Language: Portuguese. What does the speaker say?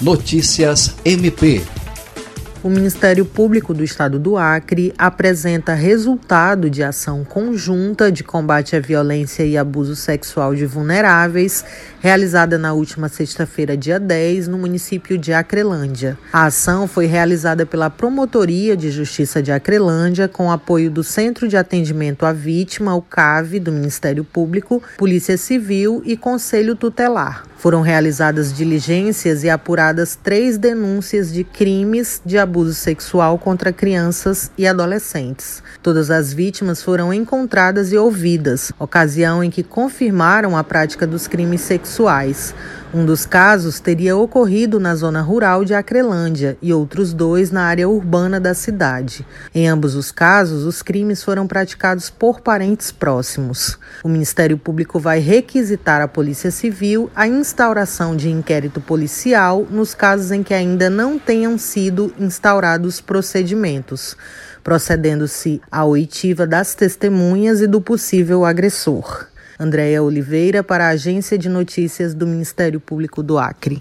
Notícias MP o Ministério Público do Estado do Acre apresenta resultado de ação conjunta de combate à violência e abuso sexual de vulneráveis, realizada na última sexta-feira, dia 10, no município de Acrelândia. A ação foi realizada pela Promotoria de Justiça de Acrelândia, com apoio do Centro de Atendimento à Vítima, o CAV, do Ministério Público, Polícia Civil e Conselho Tutelar. Foram realizadas diligências e apuradas três denúncias de crimes de abuso sexual contra crianças e adolescentes. Todas as vítimas foram encontradas e ouvidas, ocasião em que confirmaram a prática dos crimes sexuais. Um dos casos teria ocorrido na zona rural de Acrelândia e outros dois na área urbana da cidade. Em ambos os casos, os crimes foram praticados por parentes próximos. O Ministério Público vai requisitar à Polícia Civil a instauração de inquérito policial nos casos em que ainda não tenham sido instaurados procedimentos, procedendo-se à oitiva das testemunhas e do possível agressor. Andréia Oliveira, para a Agência de Notícias do Ministério Público do Acre.